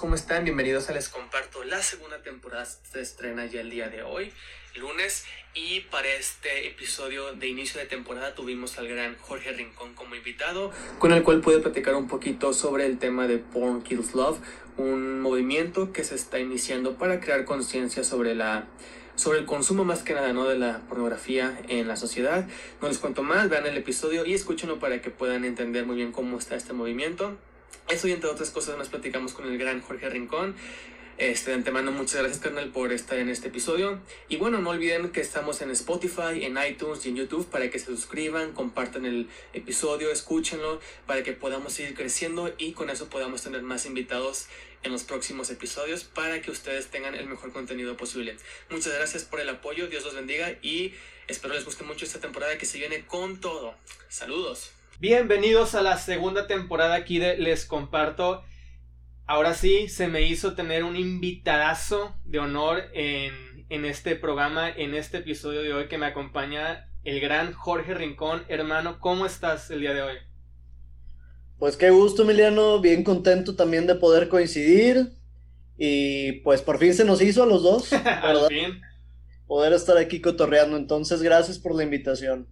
¿cómo están? Bienvenidos a Les Comparto. La segunda temporada se estrena ya el día de hoy, lunes, y para este episodio de inicio de temporada tuvimos al gran Jorge Rincón como invitado, con el cual pude platicar un poquito sobre el tema de Porn Kills Love, un movimiento que se está iniciando para crear conciencia sobre la sobre el consumo más que nada ¿no? de la pornografía en la sociedad. No les cuento más, vean el episodio y escúchenlo para que puedan entender muy bien cómo está este movimiento. Eso y entre otras cosas más platicamos con el gran Jorge Rincón. Este, de antemano, muchas gracias, carnal, por estar en este episodio. Y bueno, no olviden que estamos en Spotify, en iTunes y en YouTube para que se suscriban, compartan el episodio, escúchenlo, para que podamos seguir creciendo y con eso podamos tener más invitados en los próximos episodios para que ustedes tengan el mejor contenido posible. Muchas gracias por el apoyo, Dios los bendiga y espero les guste mucho esta temporada que se viene con todo. Saludos. Bienvenidos a la segunda temporada aquí de Les Comparto. Ahora sí, se me hizo tener un invitadazo de honor en, en este programa, en este episodio de hoy que me acompaña el gran Jorge Rincón. Hermano, ¿cómo estás el día de hoy? Pues qué gusto, Emiliano. Bien contento también de poder coincidir. Y pues por fin se nos hizo a los dos. Al fin. Poder estar aquí cotorreando. Entonces, gracias por la invitación.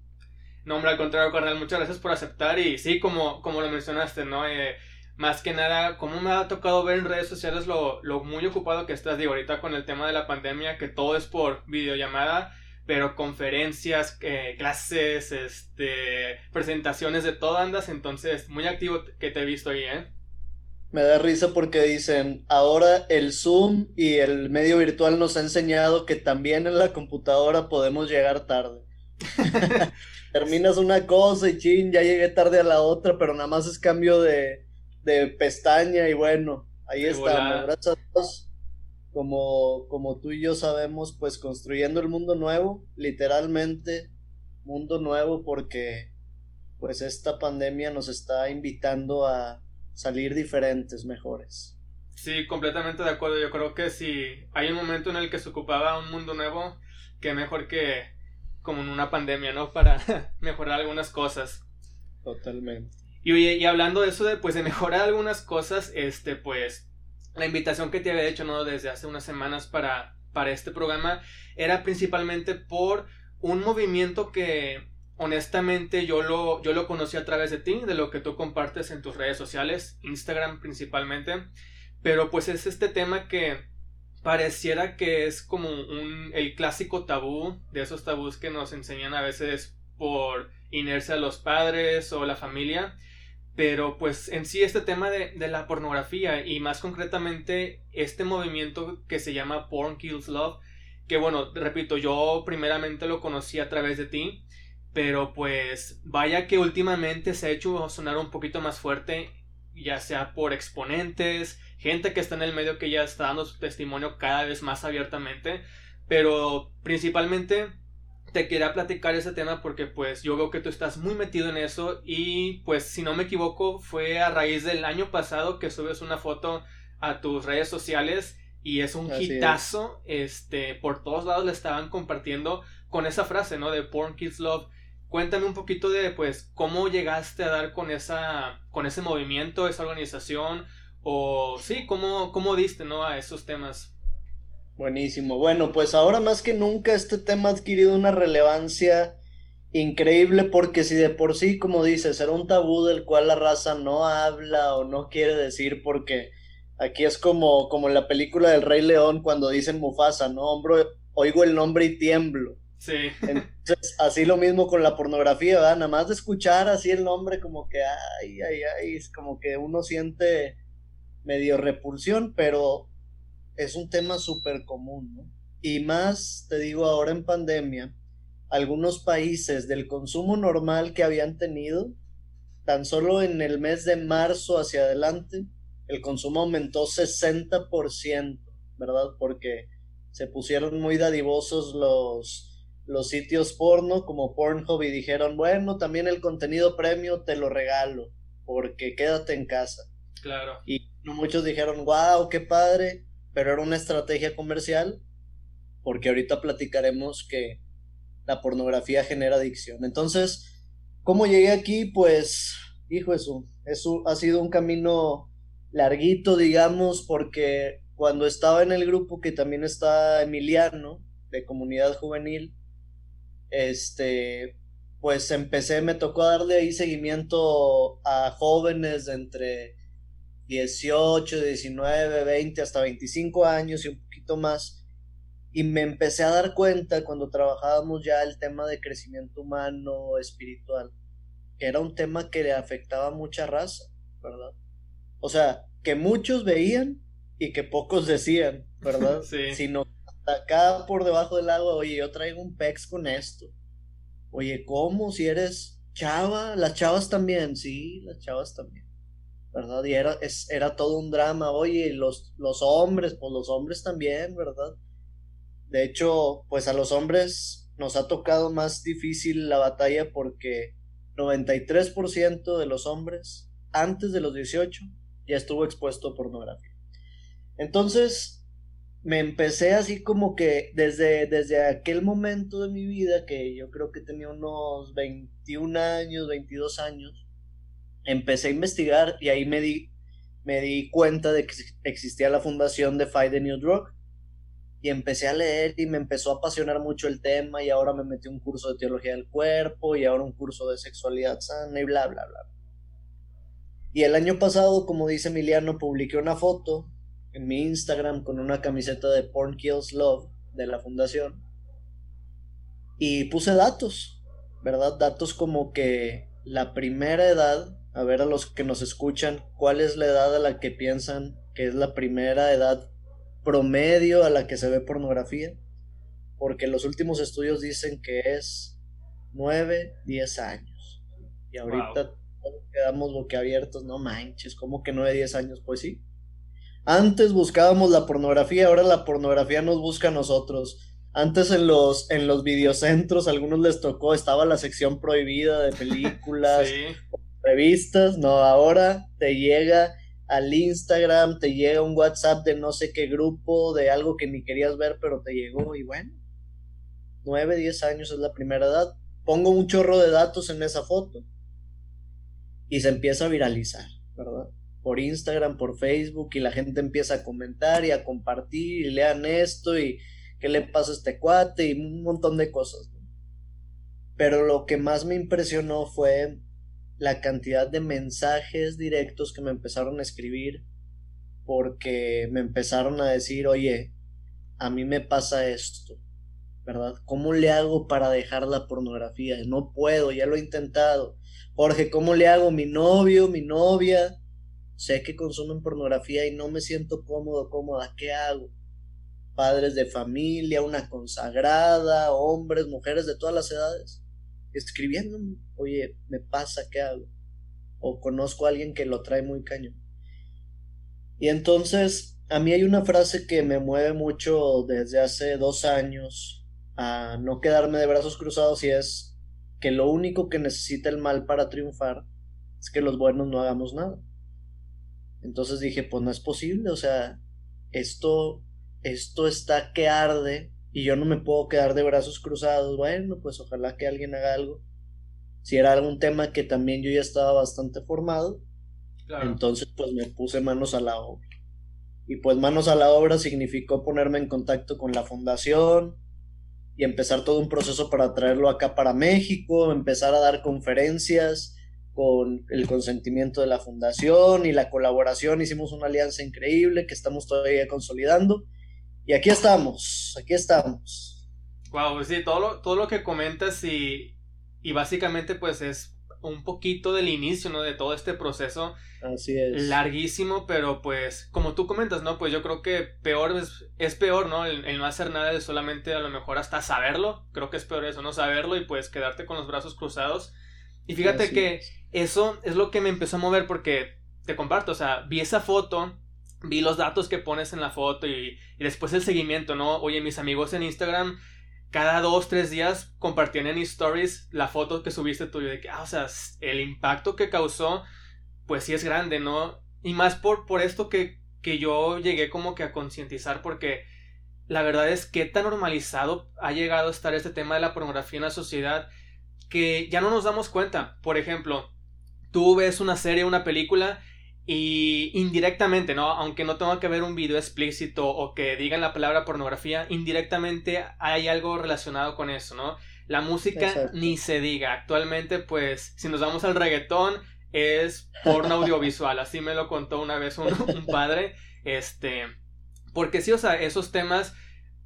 No, hombre, al contrario, carnal, muchas gracias por aceptar y sí, como, como lo mencionaste, ¿no? Eh, más que nada, como me ha tocado ver en redes sociales lo, muy ocupado que estás, digo, ahorita con el tema de la pandemia, que todo es por videollamada, pero conferencias, eh, clases, este, presentaciones de todo andas, entonces muy activo que te he visto ahí, ¿eh? Me da risa porque dicen, ahora el Zoom y el medio virtual nos ha enseñado que también en la computadora podemos llegar tarde. terminas una cosa y chin, ya llegué tarde a la otra, pero nada más es cambio de, de pestaña y bueno, ahí está, Gracias a Dios, como, como tú y yo sabemos, pues construyendo el mundo nuevo, literalmente mundo nuevo porque pues esta pandemia nos está invitando a salir diferentes, mejores. Sí, completamente de acuerdo. Yo creo que si hay un momento en el que se ocupaba un mundo nuevo, que mejor que como en una pandemia, ¿no? Para mejorar algunas cosas. Totalmente. Y, y hablando de eso de, pues, de mejorar algunas cosas, este, pues, la invitación que te había hecho, ¿no? Desde hace unas semanas para, para este programa era principalmente por un movimiento que honestamente yo lo, yo lo conocí a través de ti, de lo que tú compartes en tus redes sociales, Instagram principalmente, pero pues es este tema que pareciera que es como un, el clásico tabú, de esos tabús que nos enseñan a veces por inercia los padres o la familia, pero pues en sí este tema de, de, la pornografía y más concretamente este movimiento que se llama Porn Kills Love, que bueno, repito, yo primeramente lo conocí a través de ti, pero pues vaya que últimamente se ha hecho sonar un poquito más fuerte, ya sea por exponentes, gente que está en el medio que ya está dando su testimonio cada vez más abiertamente, pero principalmente te quería platicar ese tema porque pues yo veo que tú estás muy metido en eso y pues si no me equivoco fue a raíz del año pasado que subes una foto a tus redes sociales y es un hitazo, este, por todos lados le estaban compartiendo con esa frase, ¿no? De Porn Kids Love. Cuéntame un poquito de, pues, cómo llegaste a dar con esa, con ese movimiento, esa organización, o sí, ¿cómo, cómo diste ¿no? a esos temas? Buenísimo. Bueno, pues ahora más que nunca este tema ha adquirido una relevancia increíble porque si de por sí, como dices, era un tabú del cual la raza no habla o no quiere decir porque aquí es como, como en la película del Rey León cuando dicen Mufasa, ¿no? Hombre, oigo el nombre y tiemblo. Sí. Entonces, así lo mismo con la pornografía, ¿verdad? Nada más de escuchar así el nombre como que, ay, ay, ay, es como que uno siente medio repulsión, pero es un tema súper común, ¿no? Y más, te digo, ahora en pandemia, algunos países del consumo normal que habían tenido, tan solo en el mes de marzo hacia adelante, el consumo aumentó 60%, ¿verdad? Porque se pusieron muy dadivosos los, los sitios porno como Pornhub y dijeron, bueno, también el contenido premio te lo regalo, porque quédate en casa. Claro. Y muchos dijeron, wow, qué padre, pero era una estrategia comercial, porque ahorita platicaremos que la pornografía genera adicción. Entonces, ¿cómo llegué aquí? Pues, hijo eso, eso ha sido un camino larguito, digamos, porque cuando estaba en el grupo que también está Emiliano, de comunidad juvenil, este, pues empecé, me tocó darle ahí seguimiento a jóvenes entre 18, 19, 20, hasta 25 años y un poquito más. Y me empecé a dar cuenta cuando trabajábamos ya el tema de crecimiento humano, espiritual, que era un tema que le afectaba a mucha raza, ¿verdad? O sea, que muchos veían y que pocos decían, ¿verdad? Sí. Sino acá por debajo del agua, oye, yo traigo un pex con esto. Oye, ¿cómo? Si eres chava, las chavas también, sí, las chavas también. ¿Verdad? Y era, es, era todo un drama, oye, los, los hombres, pues los hombres también, ¿verdad? De hecho, pues a los hombres nos ha tocado más difícil la batalla porque 93% de los hombres antes de los 18 ya estuvo expuesto a pornografía. Entonces, me empecé así como que desde, desde aquel momento de mi vida, que yo creo que tenía unos 21 años, 22 años, empecé a investigar y ahí me di, me di cuenta de que existía la fundación de Fight the New Drug. Y empecé a leer y me empezó a apasionar mucho el tema y ahora me metí un curso de teología del cuerpo y ahora un curso de sexualidad sana y bla, bla, bla. Y el año pasado, como dice Emiliano, publiqué una foto en mi Instagram con una camiseta de Porn Kills Love de la fundación. Y puse datos, ¿verdad? Datos como que la primera edad, a ver a los que nos escuchan, ¿cuál es la edad a la que piensan que es la primera edad promedio a la que se ve pornografía? Porque los últimos estudios dicen que es 9, 10 años. Y ahorita wow. quedamos boquiabiertos, no manches, ¿cómo que 9, 10 años? Pues sí, antes buscábamos la pornografía, ahora la pornografía nos busca a nosotros. Antes en los, en los videocentros, a algunos les tocó, estaba la sección prohibida de películas, sí. Revistas, no, ahora te llega al Instagram, te llega un WhatsApp de no sé qué grupo, de algo que ni querías ver, pero te llegó y bueno, 9, 10 años es la primera edad. Pongo un chorro de datos en esa foto y se empieza a viralizar, ¿verdad? por Instagram, por Facebook y la gente empieza a comentar y a compartir y lean esto y qué le pasa a este cuate y un montón de cosas. Pero lo que más me impresionó fue la cantidad de mensajes directos que me empezaron a escribir porque me empezaron a decir, oye, a mí me pasa esto, ¿verdad? ¿Cómo le hago para dejar la pornografía? No puedo, ya lo he intentado. Jorge, ¿cómo le hago? Mi novio, mi novia, sé que consumen pornografía y no me siento cómodo, cómoda, ¿qué hago? Padres de familia, una consagrada, hombres, mujeres de todas las edades, escribiéndome, oye, me pasa, ¿qué hago? O conozco a alguien que lo trae muy cañón. Y entonces, a mí hay una frase que me mueve mucho desde hace dos años a no quedarme de brazos cruzados y es que lo único que necesita el mal para triunfar es que los buenos no hagamos nada. Entonces dije, pues no es posible, o sea, esto, esto está que arde y yo no me puedo quedar de brazos cruzados. Bueno, pues ojalá que alguien haga algo. Si era algún tema que también yo ya estaba bastante formado, claro. entonces pues me puse manos a la obra. Y pues manos a la obra significó ponerme en contacto con la fundación y empezar todo un proceso para traerlo acá para México, empezar a dar conferencias, con el consentimiento de la fundación y la colaboración hicimos una alianza increíble que estamos todavía consolidando. Y aquí estamos, aquí estamos. Wow, pues sí, todo lo, todo lo que comentas y, y básicamente pues es un poquito del inicio, ¿no? De todo este proceso. Así es. Larguísimo, pero pues como tú comentas, ¿no? Pues yo creo que peor es, es peor, ¿no? El, el, no hacer nada es solamente a lo mejor hasta saberlo. Creo que es peor eso, no saberlo y pues quedarte con los brazos cruzados. Y fíjate Así que es. eso es lo que me empezó a mover porque te comparto, o sea, vi esa foto, vi los datos que pones en la foto y, después el seguimiento, ¿no? Oye, mis amigos en Instagram cada dos, tres días compartían en stories la foto que subiste tú y de que, ah, o sea, el impacto que causó, pues sí es grande, ¿no? Y más por, por esto que, que yo llegué como que a concientizar porque la verdad es que tan normalizado ha llegado a estar este tema de la pornografía en la sociedad que ya no nos damos cuenta. Por ejemplo, tú ves una serie, una película y indirectamente, ¿no? Aunque no tenga que ver un video explícito o que digan la palabra pornografía, indirectamente hay algo relacionado con eso, ¿no? La música ni se diga. Actualmente, pues, si nos vamos al reggaetón, es porno audiovisual. Así me lo contó una vez un, un padre. Este. Porque sí, o sea, esos temas,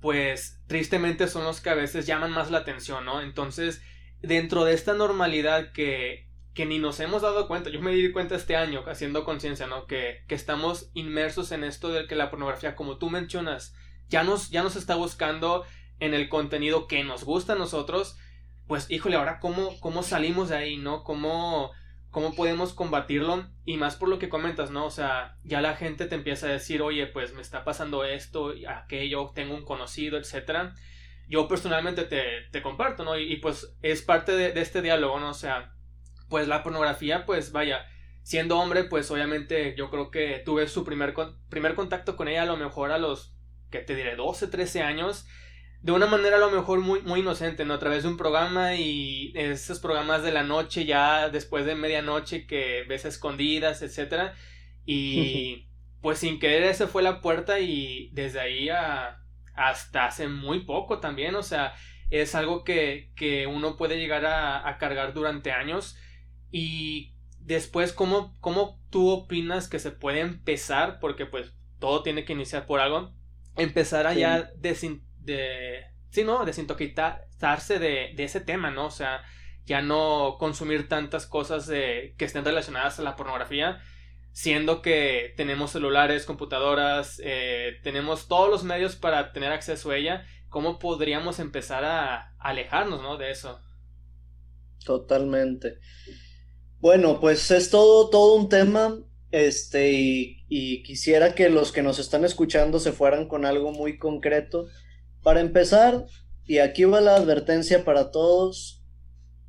pues, tristemente son los que a veces llaman más la atención, ¿no? Entonces, dentro de esta normalidad que que ni nos hemos dado cuenta, yo me di cuenta este año haciendo conciencia, ¿no? Que, que, estamos inmersos en esto de que la pornografía, como tú mencionas, ya nos, ya nos está buscando en el contenido que nos gusta a nosotros, pues híjole, ahora cómo, cómo salimos de ahí, ¿no? ¿Cómo, cómo podemos combatirlo y más por lo que comentas, ¿no? O sea, ya la gente te empieza a decir, oye, pues me está pasando esto, aquello, tengo un conocido, etcétera. Yo personalmente te, te comparto, ¿no? Y, pues es parte de, de este diálogo, ¿no? O sea, pues la pornografía, pues vaya, siendo hombre, pues obviamente yo creo que tuve su primer, primer contacto con ella a lo mejor a los, que te diré, 12, 13 años, de una manera a lo mejor muy, muy inocente, ¿no? A través de un programa y esos programas de la noche ya después de medianoche que ves escondidas, etcétera, y pues sin querer esa fue la puerta y desde ahí a, hasta hace muy poco también, o sea, es algo que, que uno puede llegar a, a cargar durante años y después, ¿cómo, ¿cómo tú opinas que se puede empezar? Porque pues todo tiene que iniciar por algo. Empezar a ya de, sí, ¿no? Desintoxicarse de, de ese tema, ¿no? O sea, ya no consumir tantas cosas de, que estén relacionadas a la pornografía, siendo que tenemos celulares, computadoras, eh, tenemos todos los medios para tener acceso a ella, ¿cómo podríamos empezar a alejarnos, ¿no? De eso. Totalmente. Bueno, pues es todo, todo un tema, este, y, quisiera que los que nos están escuchando se fueran con algo muy concreto. Para empezar, y aquí va la advertencia para todos,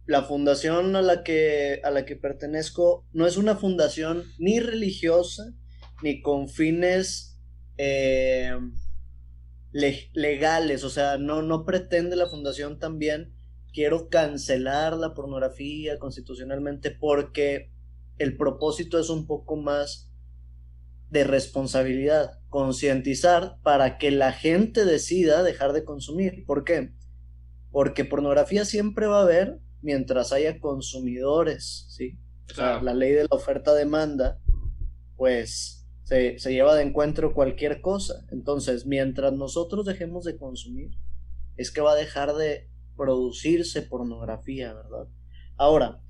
la fundación a la que, a la que pertenezco no es una fundación ni religiosa, ni con fines eh, legales, o sea, no, no pretende la fundación también quiero cancelar la pornografía constitucionalmente porque el propósito es un poco más de responsabilidad, concientizar para que la gente decida dejar de consumir. ¿Por qué? Porque pornografía siempre va a haber mientras haya consumidores, ¿sí? O sea, la ley de la oferta-demanda, pues se, se lleva de encuentro cualquier cosa. Entonces, mientras nosotros dejemos de consumir, es que va a dejar de producirse pornografía, ¿verdad? Ahora,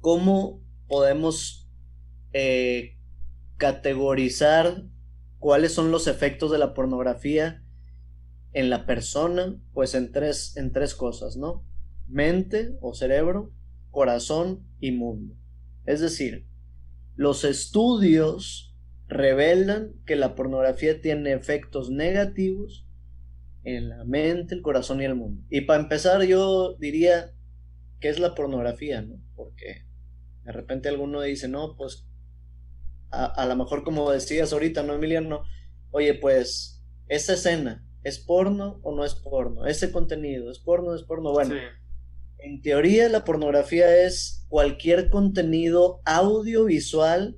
¿cómo podemos eh, categorizar cuáles son los efectos de la pornografía en la persona? Pues en tres, en tres cosas, ¿no? Mente o cerebro, corazón y mundo. Es decir, los estudios revelan que la pornografía tiene efectos negativos en la mente, el corazón y el mundo. Y para empezar, yo diría que es la pornografía, ¿no? Porque de repente alguno dice, no, pues a, lo mejor como decías ahorita, ¿no, Emiliano? Oye, pues esa escena, ¿es porno o no es porno? Ese contenido, ¿es porno o no es porno? Bueno, en teoría la pornografía es cualquier contenido audiovisual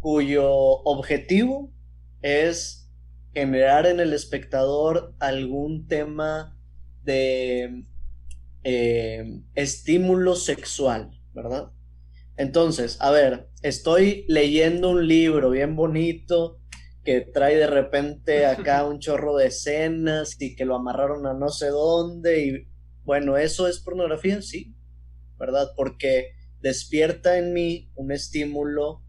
cuyo objetivo es generar en el espectador algún tema de eh, estímulo sexual, ¿verdad? Entonces, a ver, estoy leyendo un libro bien bonito que trae de repente acá un chorro de escenas y que lo amarraron a no sé dónde y bueno, eso es pornografía, sí, ¿verdad? Porque despierta en mí un estímulo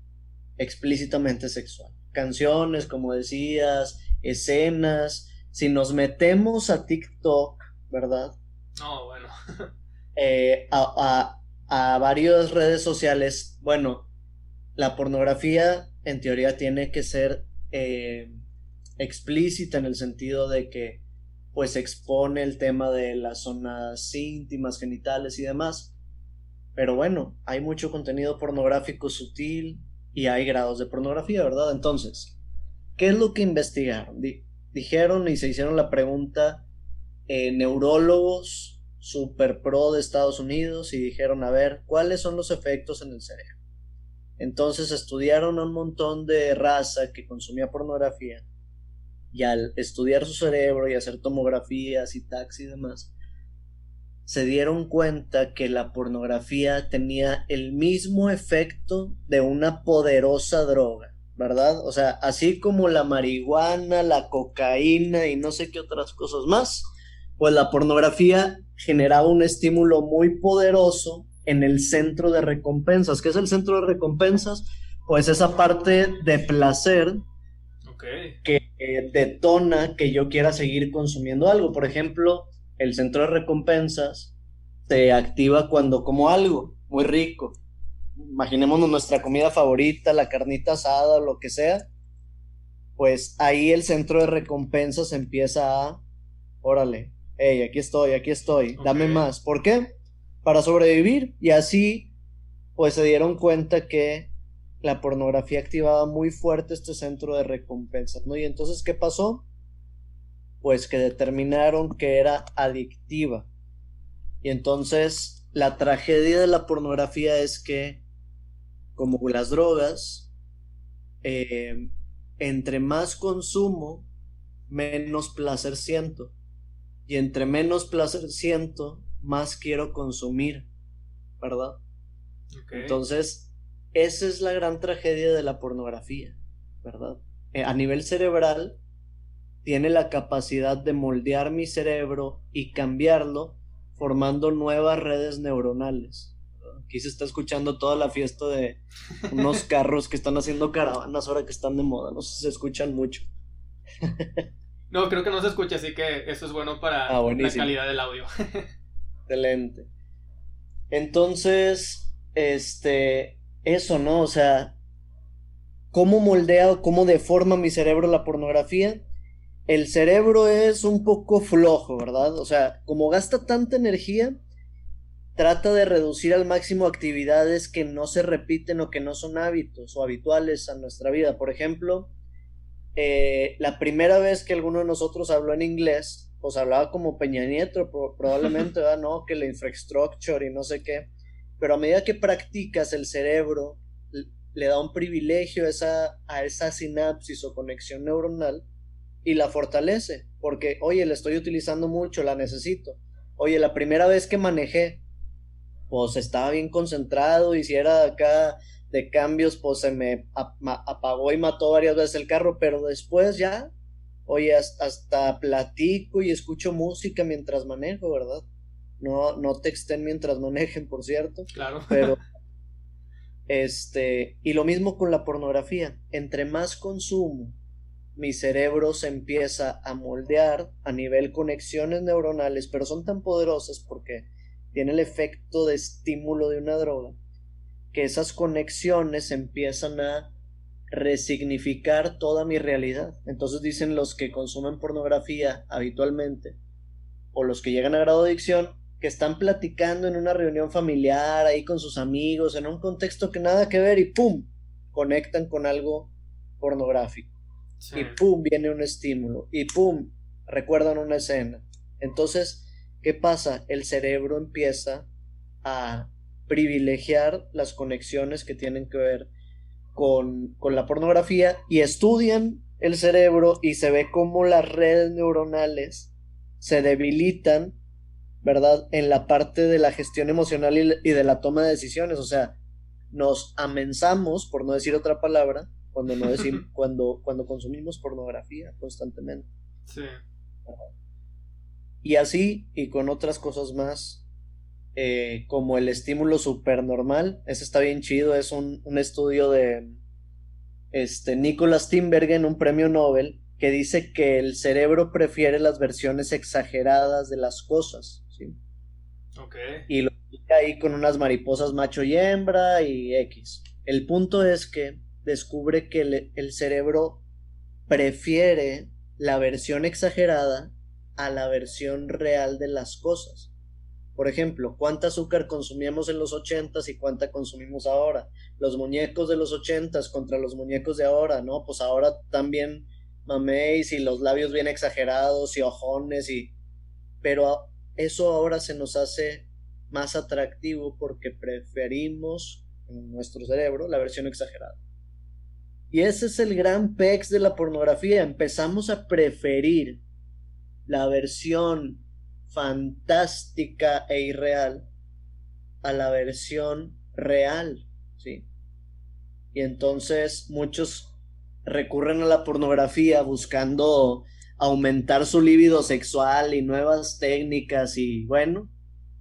explícitamente sexual. Canciones, como decías, escenas, si nos metemos a TikTok, ¿verdad? No, bueno. Eh, a, a, varias redes sociales, bueno, la pornografía en teoría tiene que ser eh, explícita en el sentido de que pues expone el tema de las zonas íntimas, genitales y demás. Pero bueno, hay mucho contenido pornográfico sutil y hay grados de pornografía, ¿verdad? Entonces, ¿Qué es lo que investigaron? dijeron y se hicieron la pregunta eh, neurólogos super pro de Estados Unidos y dijeron, a ver, ¿cuáles son los efectos en el cerebro? Entonces estudiaron a un montón de raza que consumía pornografía y al estudiar su cerebro y hacer tomografías y taxi y demás, se dieron cuenta que la pornografía tenía el mismo efecto de una poderosa droga, ¿verdad? O sea, así como la marihuana, la cocaína y no sé qué otras cosas más, pues la pornografía generaba un estímulo muy poderoso en el centro de recompensas. ¿Qué es el centro de recompensas? Pues esa parte de placer que eh, detona que yo quiera seguir consumiendo algo. Por ejemplo, el centro de recompensas se activa cuando como algo muy rico. Imaginémonos nuestra comida favorita, la carnita asada o lo que sea. Pues ahí el centro de recompensas empieza a, órale, hey, aquí estoy, aquí estoy, dame más. ¿Por qué? Para sobrevivir. Y así, pues se dieron cuenta que la pornografía activaba muy fuerte este centro de recompensas, ¿no? Y entonces, ¿qué pasó? pues que determinaron que era adictiva. Y entonces la tragedia de la pornografía es que, como las drogas, eh, entre más consumo, menos placer siento. Y entre menos placer siento, más quiero consumir, ¿verdad? Entonces, esa es la gran tragedia de la pornografía, ¿verdad? Eh, a nivel cerebral, tiene la capacidad de moldear mi cerebro y cambiarlo formando nuevas redes neuronales. Aquí se está escuchando toda la fiesta de unos carros que están haciendo caravanas ahora que están de moda. No sé si se escuchan mucho. no, creo que no se escucha, así que eso es bueno para ah, la calidad del audio. Excelente. Entonces, este, eso, ¿no? O sea, ¿cómo moldea o cómo deforma mi cerebro la pornografía? el cerebro es un poco flojo, ¿verdad? O sea, como gasta tanta energía, trata de reducir al máximo actividades que no se repiten o que no son hábitos o habituales a nuestra vida. Por ejemplo, eh, la primera vez que alguno de nosotros habló en inglés, pues hablaba como Peña Nieto, probablemente, ¿verdad? No, que la infrastructure y no sé qué. Pero a medida que practicas, el cerebro le da un privilegio a esa sinapsis o conexión neuronal y la fortalece, porque, oye, la estoy utilizando mucho, la necesito. Oye, la primera vez que manejé, pues estaba bien concentrado, y si era acá de cambios, pues se me apagó y mató varias veces el carro, pero después ya, oye, hasta, platico y escucho música mientras manejo, ¿verdad? No, no texten mientras manejen, por cierto. Claro. Pero, este, y lo mismo con la pornografía. Entre más consumo mi cerebro se empieza a moldear a nivel conexiones neuronales, pero son tan poderosas porque tiene el efecto de estímulo de una droga, que esas conexiones empiezan a resignificar toda mi realidad. Entonces dicen los que consumen pornografía habitualmente, o los que llegan a grado de adicción, que están platicando en una reunión familiar, ahí con sus amigos, en un contexto que nada que ver, y ¡pum! conectan con algo pornográfico y pum, viene un estímulo y pum, recuerdan una escena. Entonces, ¿qué pasa? El cerebro empieza a privilegiar las conexiones que tienen que ver con, con la pornografía y estudian el cerebro y se ve cómo las redes neuronales se debilitan, ¿verdad? En la parte de la gestión emocional y, y de la toma de decisiones. O sea, nos amenzamos, por no decir otra palabra, cuando no decir, cuando, cuando consumimos pornografía constantemente. Sí. Y así, y con otras cosas más, eh, como el estímulo supernormal, ese está bien chido, es un, un estudio de este, Nicholas Timbergen, un premio Nobel, que dice que el cerebro prefiere las versiones exageradas de las cosas. ¿sí? Okay. Y lo ahí con unas mariposas macho y hembra y X. El punto es que descubre que el, cerebro prefiere la versión exagerada a la versión real de las cosas. Por ejemplo, ¿cuánta azúcar consumíamos en los ochentas y cuánta consumimos ahora? Los muñecos de los ochentas contra los muñecos de ahora, ¿no? Pues ahora también maméis y los labios bien exagerados y ojones y... Pero eso ahora se nos hace más atractivo porque preferimos en nuestro cerebro, la versión exagerada. Y ese es el gran pex de la pornografía. Empezamos a preferir la versión fantástica e irreal a la versión real, ¿sí? Y entonces muchos recurren a la pornografía buscando aumentar su libido sexual y nuevas técnicas y bueno,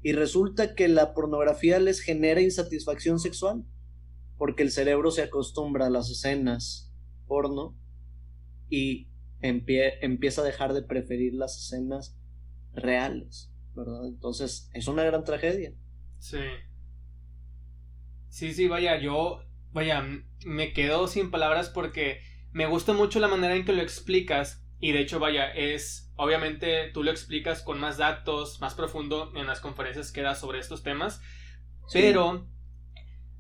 y resulta que la pornografía les genera insatisfacción sexual porque el cerebro se acostumbra a las escenas porno y empieza a dejar de preferir las escenas reales, ¿verdad? Entonces es una gran tragedia. Sí. Sí, sí, vaya, yo, vaya, me quedo sin palabras porque me gusta mucho la manera en que lo explicas y de hecho, vaya, es, obviamente tú lo explicas con más datos, más profundo en las conferencias que das sobre estos temas, pero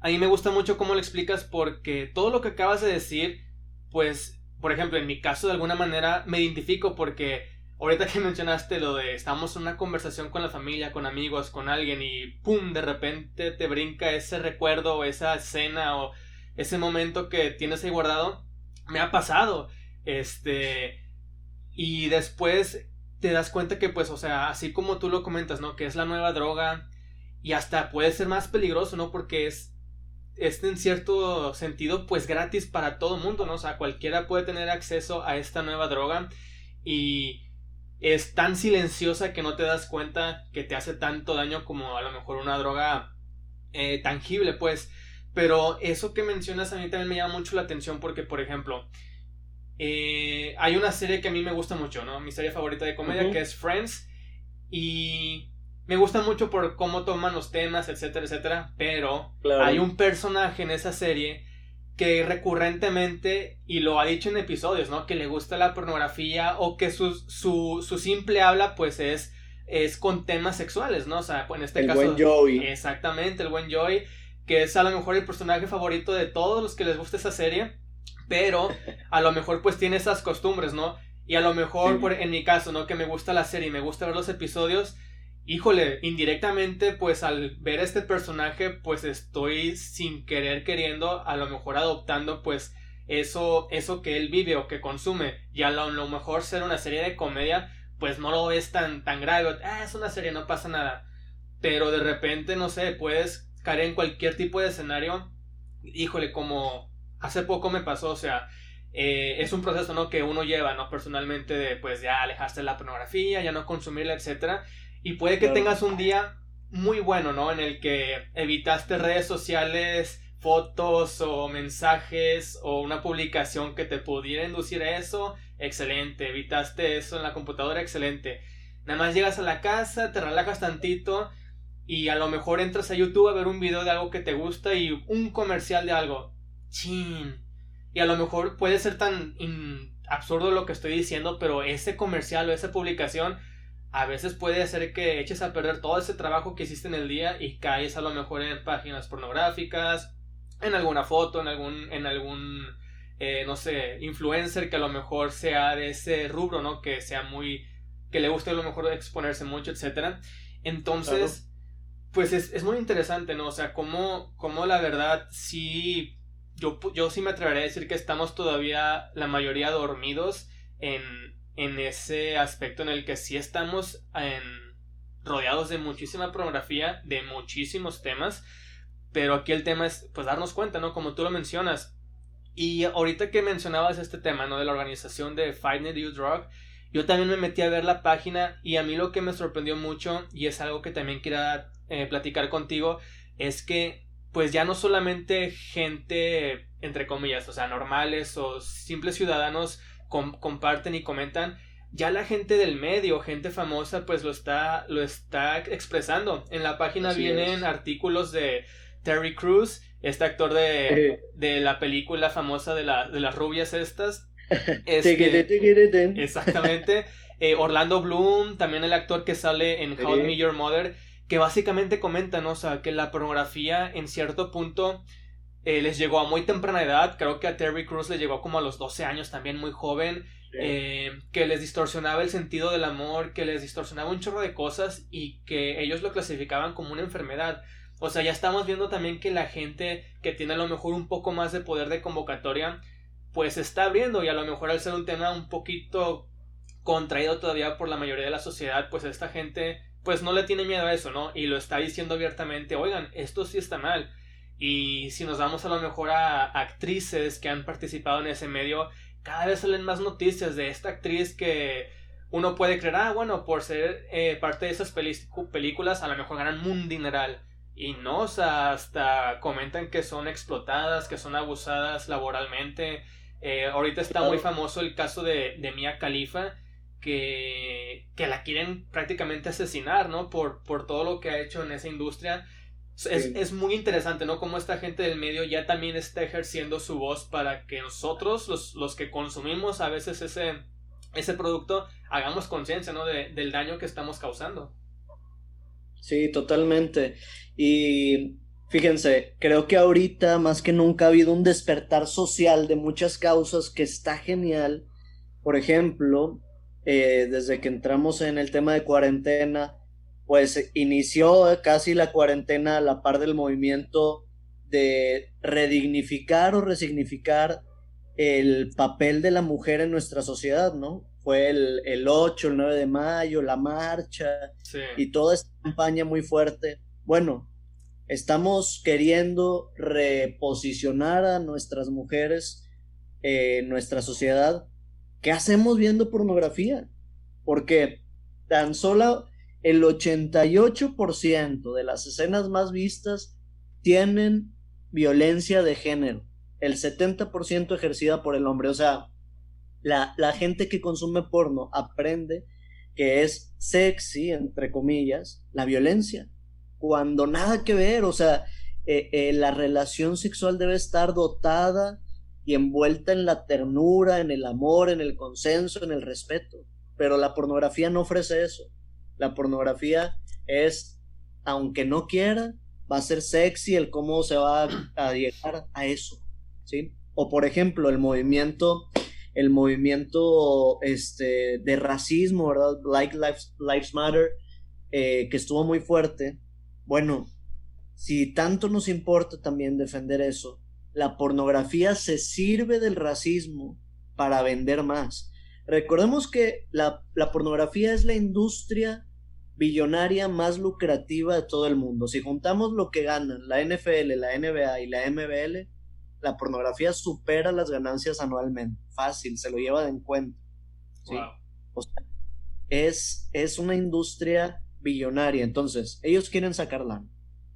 a mí me gusta mucho cómo lo explicas porque todo lo que acabas de decir, pues, por ejemplo, en mi caso de alguna manera me identifico porque ahorita que mencionaste lo de estamos en una conversación con la familia, con amigos, con alguien y pum, de repente te brinca ese recuerdo esa escena o ese momento que tienes ahí guardado, me ha pasado. Este, y después te das cuenta que pues, o sea, así como tú lo comentas, ¿no? Que es la nueva droga y hasta puede ser más peligroso, ¿no? Porque es es en cierto sentido pues gratis para todo mundo, ¿no? O sea, cualquiera puede tener acceso a esta nueva droga y es tan silenciosa que no te das cuenta que te hace tanto daño como a lo mejor una droga eh, tangible, pues. Pero eso que mencionas a mí también me llama mucho la atención porque, por ejemplo, eh, hay una serie que a mí me gusta mucho, ¿no? Mi serie favorita de comedia que es Friends y me gusta mucho por cómo toman los temas, etcétera, etcétera, pero hay un personaje en esa serie que recurrentemente, y lo ha dicho en episodios, ¿no? Que le gusta la pornografía o que su, su, su simple habla pues es, es con temas sexuales, ¿no? O sea, en este caso... El buen Joey. Exactamente, el buen Joey, que es a lo mejor el personaje favorito de todos los que les gusta esa serie, pero a lo mejor pues tiene esas costumbres, ¿no? Y a lo mejor, por, en mi caso, ¿no? Que me gusta la serie y me gusta ver los episodios, híjole, indirectamente, pues al ver este personaje, pues estoy sin querer queriendo, a lo mejor adoptando, pues eso, eso que él vive o que consume. Y a lo, mejor ser una serie de comedia, pues no lo ves tan, tan grave. Ah, es una serie, no pasa nada. Pero de repente, no sé, puedes caer en cualquier tipo de escenario. Híjole, como hace poco me pasó, o sea, eh, es un proceso, ¿no? Que uno lleva, ¿no? Personalmente de, pues ya alejaste de la pornografía, ya no consumirla, etcétera y puede que tengas un día muy bueno, ¿no? En el que evitaste redes sociales, fotos o mensajes o una publicación que te pudiera inducir a eso, excelente. Evitaste eso en la computadora, excelente. Nada más llegas a la casa, te relajas tantito y a lo mejor entras a YouTube a ver un video de algo que te gusta y un comercial de algo. Chin. Y a lo mejor puede ser tan absurdo lo que estoy diciendo, pero ese comercial o esa publicación a veces puede hacer que eches a perder todo ese trabajo que hiciste en el día y caes a lo mejor en páginas pornográficas, en alguna foto, en algún, en algún, eh, no sé, influencer que a lo mejor sea de ese rubro, ¿no? Que sea muy, que le guste a lo mejor exponerse mucho, etcétera. Entonces, pues es, es, muy interesante, ¿no? O sea, como, como la verdad sí, yo, yo sí me atrevería a decir que estamos todavía la mayoría dormidos en, en ese aspecto en el que sí estamos en, rodeados de muchísima pornografía, de muchísimos temas, pero aquí el tema es pues darnos cuenta, ¿no? Como tú lo mencionas. Y ahorita que mencionabas este tema, ¿no? De la organización de Fight the Youth Drug, yo también me metí a ver la página y a mí lo que me sorprendió mucho, y es algo que también quería eh, platicar contigo, es que pues ya no solamente gente, entre comillas, o sea, normales o simples ciudadanos comparten y comentan, ya la gente del medio, gente famosa, pues lo está, lo está expresando. En la página vienen artículos de Terry Crews, este actor de, de la película famosa de, la, de las rubias estas. Este, exactamente. Eh, Orlando Bloom, también el actor que sale en How Me Your Mother, que básicamente comentan, o sea, que la pornografía en cierto punto eh, les llegó a muy temprana edad, creo que a Terry Crews le llegó como a los 12 años también muy joven, eh, que les distorsionaba el sentido del amor, que les distorsionaba un chorro de cosas y que ellos lo clasificaban como una enfermedad. O sea, ya estamos viendo también que la gente que tiene a lo mejor un poco más de poder de convocatoria, pues está abriendo y a lo mejor al ser un tema un poquito contraído todavía por la mayoría de la sociedad, pues esta gente pues no le tiene miedo a eso, ¿no? Y lo está diciendo abiertamente, oigan, esto sí está mal. Y si nos vamos a lo mejor a actrices que han participado en ese medio, cada vez salen más noticias de esta actriz que uno puede creer, ah, bueno, por ser eh, parte de esas películas, a lo mejor ganan un dineral. Y no, hasta comentan que son explotadas, que son abusadas laboralmente. Eh, ahorita está muy famoso el caso de, de Mia Khalifa, que, que la quieren prácticamente asesinar, ¿no? Por, por todo lo que ha hecho en esa industria. Es, es, muy interesante, ¿no? Cómo esta gente del medio ya también está ejerciendo su voz para que nosotros, los, los que consumimos a veces ese, ese producto, hagamos conciencia, ¿no? De, del daño que estamos causando. Sí, totalmente. Y fíjense, creo que ahorita más que nunca ha habido un despertar social de muchas causas que está genial. Por ejemplo, eh, desde que entramos en el tema de cuarentena, pues inició casi la cuarentena a la par del movimiento de redignificar o resignificar el papel de la mujer en nuestra sociedad, ¿no? Fue el, el 8, el 9 de mayo, la marcha y toda esta campaña muy fuerte. Bueno, estamos queriendo reposicionar a nuestras mujeres en nuestra sociedad ¿Qué hacemos viendo pornografía? Porque tan solo el 88% de las escenas más vistas tienen violencia de género, el 70% ejercida por el hombre. O sea, la, la, gente que consume porno aprende que es sexy, entre comillas, la violencia, cuando nada que ver, o sea, eh, eh, la relación sexual debe estar dotada y envuelta en la ternura, en el amor, en el consenso, en el respeto. Pero la pornografía no ofrece eso. La pornografía es, aunque no quiera, va a ser sexy el cómo se va a, llegar a eso, ¿sí? O por ejemplo, el movimiento, el movimiento este, de racismo, ¿verdad? Like Lives, Matter, eh, que estuvo muy fuerte. Bueno, si tanto nos importa también defender eso, la pornografía se sirve del racismo para vender más. Recordemos que la, pornografía es la industria billonaria más lucrativa de todo el mundo. Si juntamos lo que ganan la NFL, la NBA y la MBL, la pornografía supera las ganancias anualmente. Fácil, se lo lleva de en cuenta. es, es una industria billonaria. Entonces, ellos quieren sacar lana.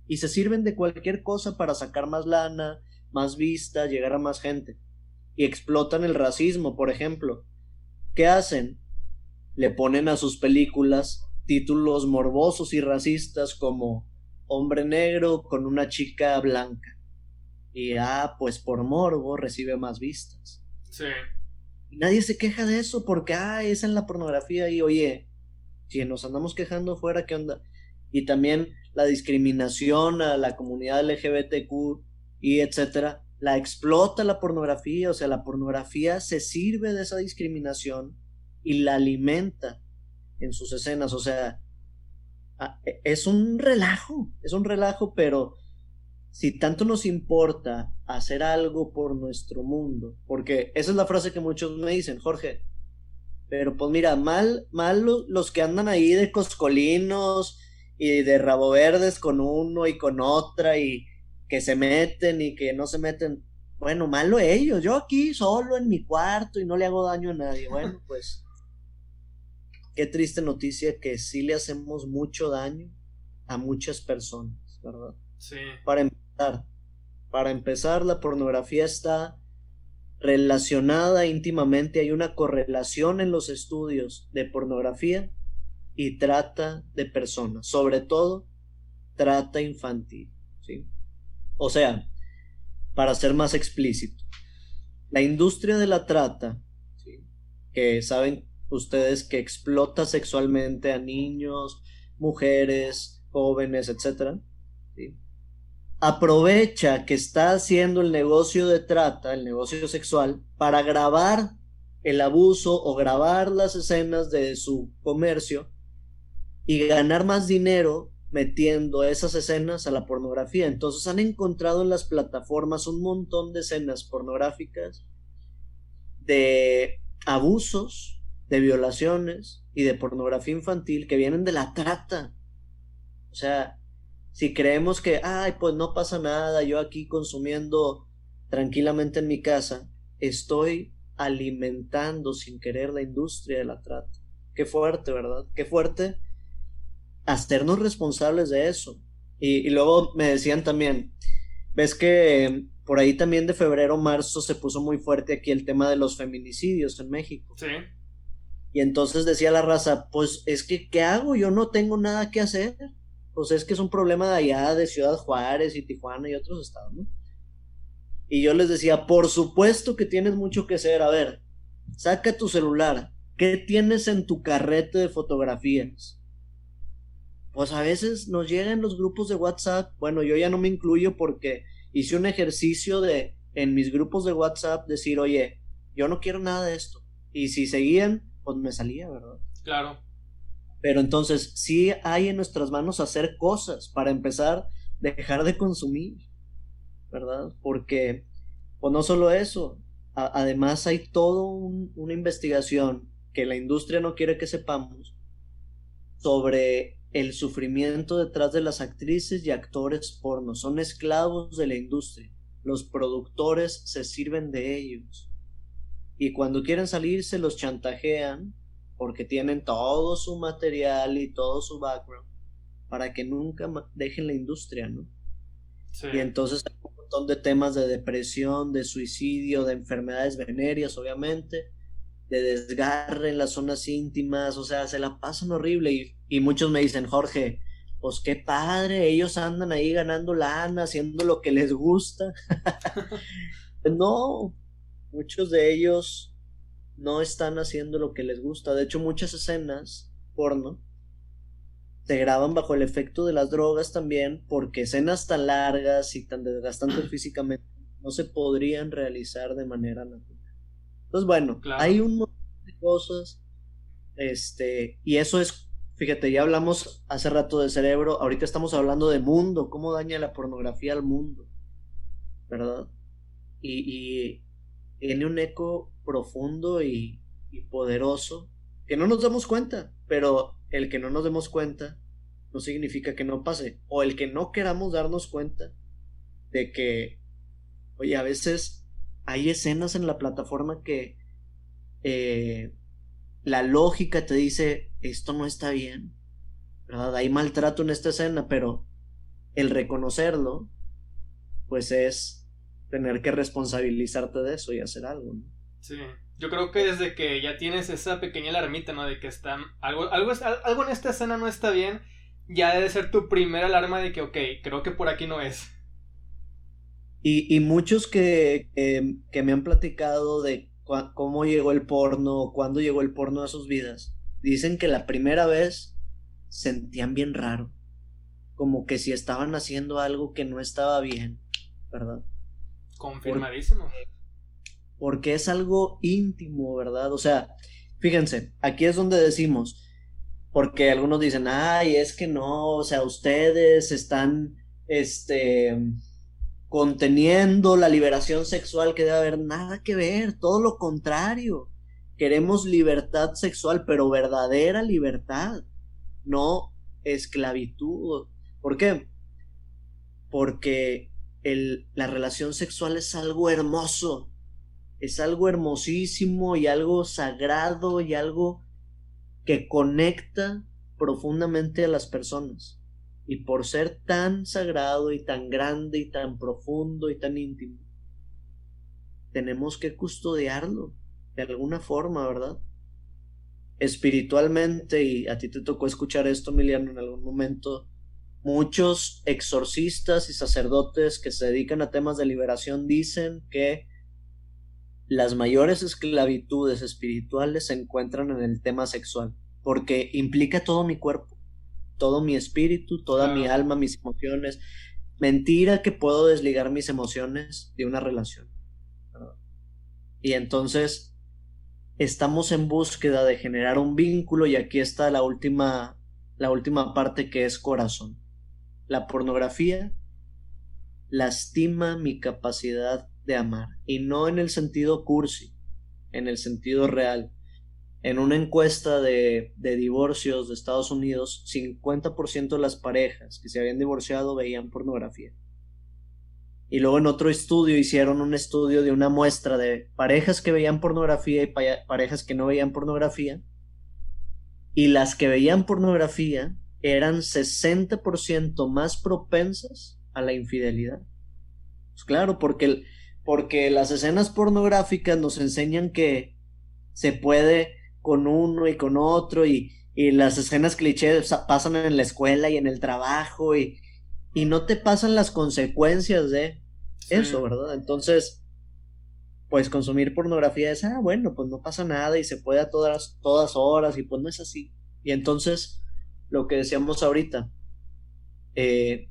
Y se sirven de cualquier cosa para sacar más lana, más vista, llegar a más gente. Y explotan el racismo, por ejemplo. ¿Qué hacen? Le ponen a sus películas títulos morbosos y racistas como Hombre negro con una chica blanca. Y ah, pues por morbo recibe más vistas. Sí. nadie se queja de eso porque, ah, es en la pornografía y oye, si nos andamos quejando fuera, ¿qué onda? Y también la discriminación a la comunidad LGBTQ y etcétera, la explota la pornografía, o sea, la pornografía se sirve de esa discriminación y la alimenta en sus escenas, o sea, e, es un relajo, es un relajo, pero si tanto nos importa hacer algo por nuestro mundo, porque esa es la frase que muchos me dicen, Jorge, pero pues mira, mal, mal los que andan ahí de coscolinos y de rabo verdes con uno y con otra y que se meten y que no se meten. Bueno, malo ellos. Yo aquí solo en mi cuarto y no le hago daño a nadie. Bueno, pues qué triste noticia que sí le hacemos mucho daño a muchas personas, ¿verdad? Sí. Para empezar, para empezar, la pornografía está relacionada íntimamente, hay una correlación en los estudios de pornografía y trata de personas, sobre todo trata infantil, ¿sí? O sea, para ser más explícito, la industria de la trata, que saben ustedes que explota sexualmente a niños, mujeres, jóvenes, etc. Aprovecha que está haciendo el negocio de trata, el negocio sexual, para grabar el abuso o grabar las escenas de su comercio y ganar más dinero metiendo esas escenas a la pornografía. Entonces han encontrado en las plataformas un montón de escenas pornográficas de abusos, de violaciones y de pornografía infantil que vienen de la trata. O sea, si creemos que, ay, pues no pasa nada, yo aquí consumiendo tranquilamente en mi casa, estoy alimentando sin querer la industria de la trata. Qué fuerte, ¿verdad? Qué fuerte hacernos responsables de eso. Y, luego me decían también, ves que por ahí también de febrero, marzo se puso muy fuerte aquí el tema de los feminicidios en México. Sí. Y entonces decía la raza, pues es que, ¿qué hago? Yo no tengo nada que hacer. Pues es que es un problema de allá, de Ciudad Juárez y Tijuana y otros estados, ¿no? Y yo les decía, por supuesto que tienes mucho que hacer. A ver, saca tu celular. ¿Qué tienes en tu carrete de fotografías? Pues a veces nos llegan los grupos de WhatsApp. Bueno, yo ya no me incluyo porque hice un ejercicio de en mis grupos de WhatsApp decir, oye, yo no quiero nada de esto. Y si seguían, pues me salía, ¿verdad? Claro. Pero entonces sí hay en nuestras manos hacer cosas para empezar, dejar de consumir, ¿verdad? Porque, pues no solo eso, además hay toda una investigación que la industria no quiere que sepamos sobre el sufrimiento detrás de las actrices y actores porno. Son esclavos de la industria. Los productores se sirven de ellos. Y cuando quieren salir se los chantajean porque tienen todo su material y todo su background para que nunca dejen la industria, ¿no? Y entonces hay un montón de temas de depresión, de suicidio, de enfermedades venéreas, obviamente, de desgarre en las zonas íntimas, o sea, se la pasan horrible y, y muchos me dicen, Jorge, pues qué padre, ellos andan ahí ganando lana, haciendo lo que les gusta. no, muchos de ellos no están haciendo lo que les gusta. De hecho, muchas escenas porno se graban bajo el efecto de las drogas también, porque escenas tan largas y tan desgastantes físicamente no se podrían realizar de manera natural. Entonces, bueno, hay un montón de cosas. Este, y eso es, fíjate, ya hablamos hace rato de cerebro, ahorita estamos hablando de mundo, cómo daña la pornografía al mundo, ¿verdad? Y, y tiene un eco profundo y, poderoso que no nos damos cuenta, pero el que no nos demos cuenta no significa que no pase, o el que no queramos darnos cuenta de que, oye, a veces hay escenas en la plataforma que eh, la lógica te dice, esto no está bien, ¿verdad? Hay maltrato en esta escena, pero el reconocerlo, pues es tener que responsabilizarte de eso y hacer algo, ¿no? Sí. Yo creo que desde que ya tienes esa pequeña alarmita, ¿no? De que está. Algo, algo, algo en esta escena no está bien. Ya debe ser tu primera alarma de que, ok, creo que por aquí no es. Y, y muchos que, que me han platicado de cómo llegó el porno, cuándo llegó el porno a sus vidas, dicen que la primera vez sentían bien raro. Como que si estaban haciendo algo que no estaba bien, ¿verdad? Confirmadísimo porque es algo íntimo, ¿verdad? O sea, fíjense, aquí es donde decimos, porque algunos dicen, ay, es que no, o sea, ustedes están, este, conteniendo la liberación sexual que debe haber nada que ver, todo lo contrario. Queremos libertad sexual, pero verdadera libertad, no esclavitud. ¿Por qué? Porque la relación sexual es algo hermoso, es algo hermosísimo y algo sagrado y algo que conecta profundamente a las personas. Y por ser tan sagrado y tan grande y tan profundo y tan íntimo, tenemos que custodiarlo de alguna forma, ¿verdad? Espiritualmente, y a ti te tocó escuchar esto, Emiliano, en algún momento, muchos exorcistas y sacerdotes que se dedican a temas de liberación dicen que las mayores esclavitudes espirituales se encuentran en el tema sexual, porque implica todo mi cuerpo, todo mi espíritu, toda mi alma, mis emociones. Mentira que puedo desligar mis emociones de una relación. Y entonces estamos en búsqueda de generar un vínculo y aquí está la última la última parte que es corazón. La pornografía lastima mi capacidad de amar y no en el sentido cursi, en el sentido real. En una encuesta de, de divorcios de Estados Unidos, 50% de las parejas que se habían divorciado veían pornografía. Y luego en otro estudio hicieron un estudio de una muestra de parejas que veían pornografía y parejas que no veían pornografía. Y las que veían pornografía eran 60% más propensas a la infidelidad. Pues claro, porque, porque las escenas pornográficas nos enseñan que se puede con uno y con otro y, y las escenas clichés pasan en la escuela y en el trabajo y, y no te pasan las consecuencias de eso, ¿verdad? Entonces, pues consumir pornografía es, ah, bueno, pues no pasa nada y se puede a todas, todas horas y pues no es así. Y entonces, lo que decíamos ahorita, eh,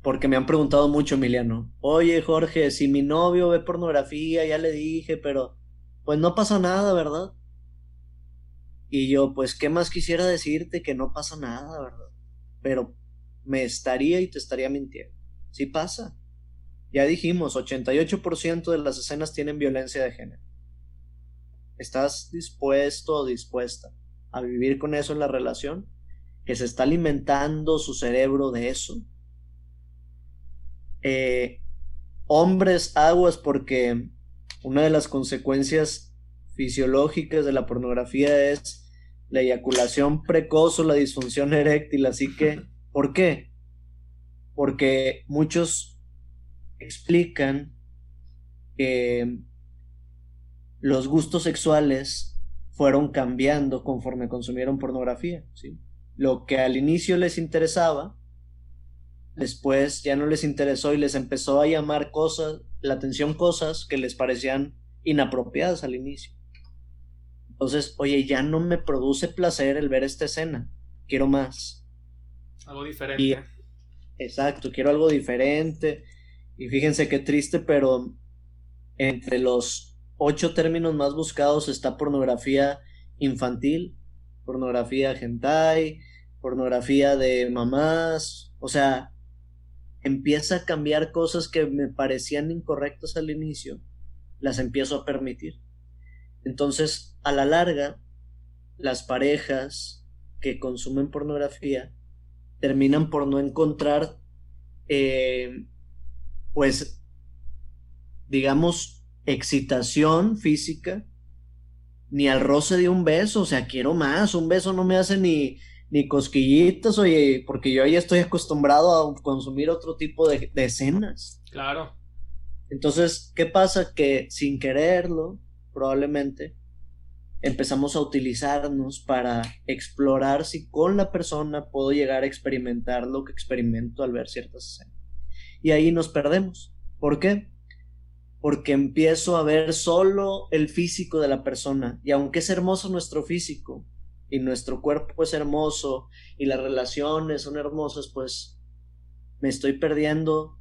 porque me han preguntado mucho, Emiliano, oye Jorge, si mi novio ve pornografía, ya le dije, pero pues no pasa nada, ¿verdad? Y yo, pues, ¿qué más quisiera decirte que no pasa nada, verdad? Pero me estaría y te estaría mintiendo. Sí pasa. Ya dijimos, 88% de las escenas tienen violencia de género. ¿Estás dispuesto o dispuesta a vivir con eso en la relación? ¿Que se está alimentando su cerebro de eso? Eh, hombres aguas porque una de las consecuencias fisiológicas de la pornografía es la eyaculación precoz o la disfunción eréctil. Así que, ¿por qué? Porque muchos explican que los gustos sexuales fueron cambiando conforme consumieron pornografía. ¿sí? Lo que al inicio les interesaba, después ya no les interesó y les empezó a llamar cosas, la atención cosas que les parecían inapropiadas al inicio. Entonces, oye, ya no me produce placer el ver esta escena. Quiero más. Algo diferente. exacto, quiero algo diferente. Y fíjense qué triste, pero entre los ocho términos más buscados está pornografía infantil, pornografía hentai, pornografía de mamás. O sea, empieza a cambiar cosas que me parecían incorrectas al inicio, las empiezo a permitir. Entonces, a la larga, las parejas que consumen pornografía terminan por no encontrar, eh, pues, digamos, excitación física, ni al roce de un beso, o sea, quiero más, un beso no me hace ni, ni cosquillitas, oye, porque yo ya estoy acostumbrado a consumir otro tipo de, de escenas. Claro. Entonces, ¿qué pasa? Que sin quererlo, probablemente empezamos a utilizarnos para explorar si con la persona puedo llegar a experimentar lo que experimento al ver ciertas escenas. Y ahí nos perdemos. ¿Por qué? Porque empiezo a ver solo el físico de la persona. Y aunque es hermoso nuestro físico, y nuestro cuerpo es hermoso, y las relaciones son hermosas, pues me estoy perdiendo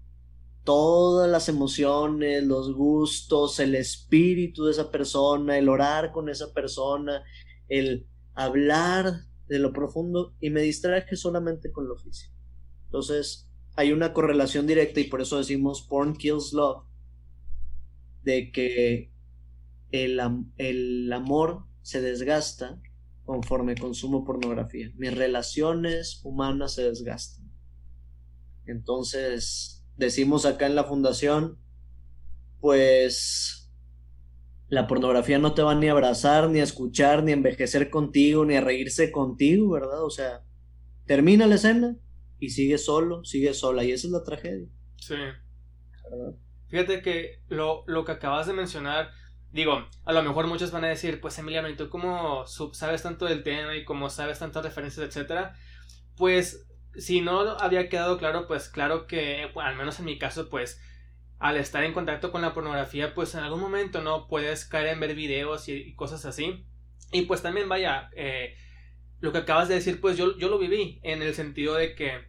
todas las emociones, los gustos, el espíritu de esa persona, el orar con esa persona, el hablar de lo profundo y me distraje solamente con lo físico. Entonces, hay una correlación directa y por eso decimos porn kills love, de que el, el amor se desgasta conforme consumo pornografía. Mis relaciones humanas se desgastan. Entonces, decimos acá en la fundación, pues la pornografía no te va ni a abrazar, ni a escuchar, ni a envejecer contigo, ni a reírse contigo, ¿verdad? O sea, termina la escena y sigue solo, sigue sola, y esa es la tragedia. Sí. Fíjate que lo, lo que acabas de mencionar, digo, a lo mejor muchos van a decir, pues Emiliano, ¿y tú cómo sabes tanto del tema y cómo sabes tantas referencias, etcétera? Pues si no había quedado claro, pues claro que, al menos en mi caso, pues al estar en contacto con la pornografía, pues en algún momento no puedes caer en ver videos y, cosas así. Y pues también vaya, eh, lo que acabas de decir, pues yo, yo lo viví en el sentido de que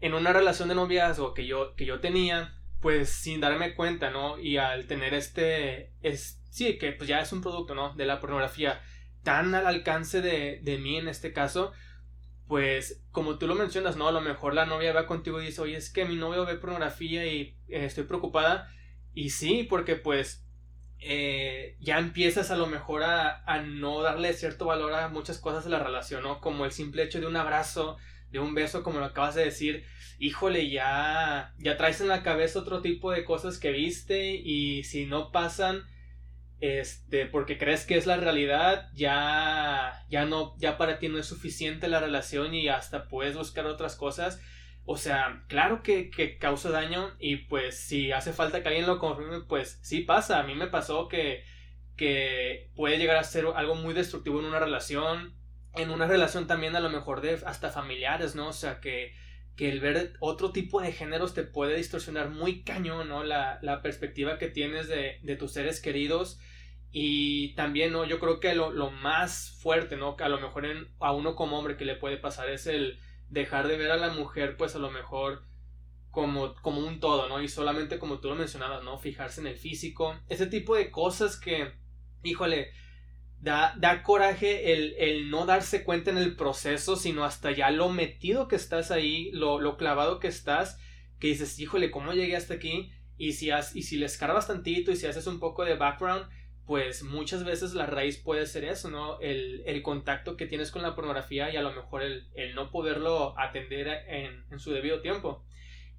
en una relación de noviazgo que yo, que yo tenía, pues sin darme cuenta, ¿no? Y al tener este, es, sí, que pues ya es un producto, ¿no? De la pornografía tan al alcance de, de mí en este caso, pues como tú lo mencionas, ¿no? A lo mejor la novia va contigo y dice, oye, es que mi novio ve pornografía y eh, estoy preocupada. Y sí, porque pues eh, ya empiezas a lo mejor a, a, no darle cierto valor a muchas cosas de la relación, ¿no? Como el simple hecho de un abrazo, de un beso, como lo acabas de decir. Híjole, ya, ya traes en la cabeza otro tipo de cosas que viste y si no pasan este, porque crees que es la realidad, ya, ya no, ya para ti no es suficiente la relación y hasta puedes buscar otras cosas. O sea, claro que, que causa daño y pues si hace falta que alguien lo confirme, pues sí pasa. A mí me pasó que, que puede llegar a ser algo muy destructivo en una relación, en una relación también a lo mejor de hasta familiares, ¿no? O sea, que, que el ver otro tipo de géneros te puede distorsionar muy cañón, ¿no? La, la perspectiva que tienes de, de tus seres queridos y también, ¿no? Yo creo que lo, lo más fuerte, ¿no? A lo mejor en, a uno como hombre que le puede pasar es el dejar de ver a la mujer, pues a lo mejor como, como un todo, ¿no? Y solamente como tú lo mencionabas, ¿no? Fijarse en el físico. Ese tipo de cosas que, híjole, da, da coraje el, el no darse cuenta en el proceso, sino hasta ya lo metido que estás ahí, lo, lo clavado que estás, que dices, híjole, ¿cómo llegué hasta aquí? Y si, has, y si le escarbas tantito y si haces un poco de background, pues muchas veces la raíz puede ser eso, ¿no? El, el contacto que tienes con la pornografía y a lo mejor el, el no poderlo atender en, en, su debido tiempo.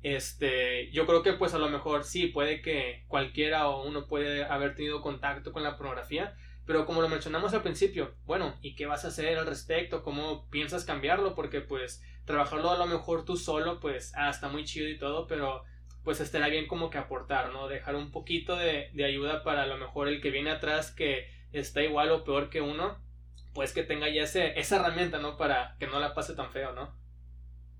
Este, yo creo que pues a lo mejor sí, puede que cualquiera o uno puede haber tenido contacto con la pornografía, pero como lo mencionamos al principio, bueno, ¿y qué vas a hacer al respecto? ¿Cómo piensas cambiarlo? Porque pues trabajarlo a lo mejor tú solo, pues, ah, está muy chido y todo, pero pues estará bien como que aportar, ¿no? Dejar un poquito de, de, ayuda para a lo mejor el que viene atrás que está igual o peor que uno, pues que tenga ya ese, esa herramienta, ¿no? Para que no la pase tan feo, ¿no?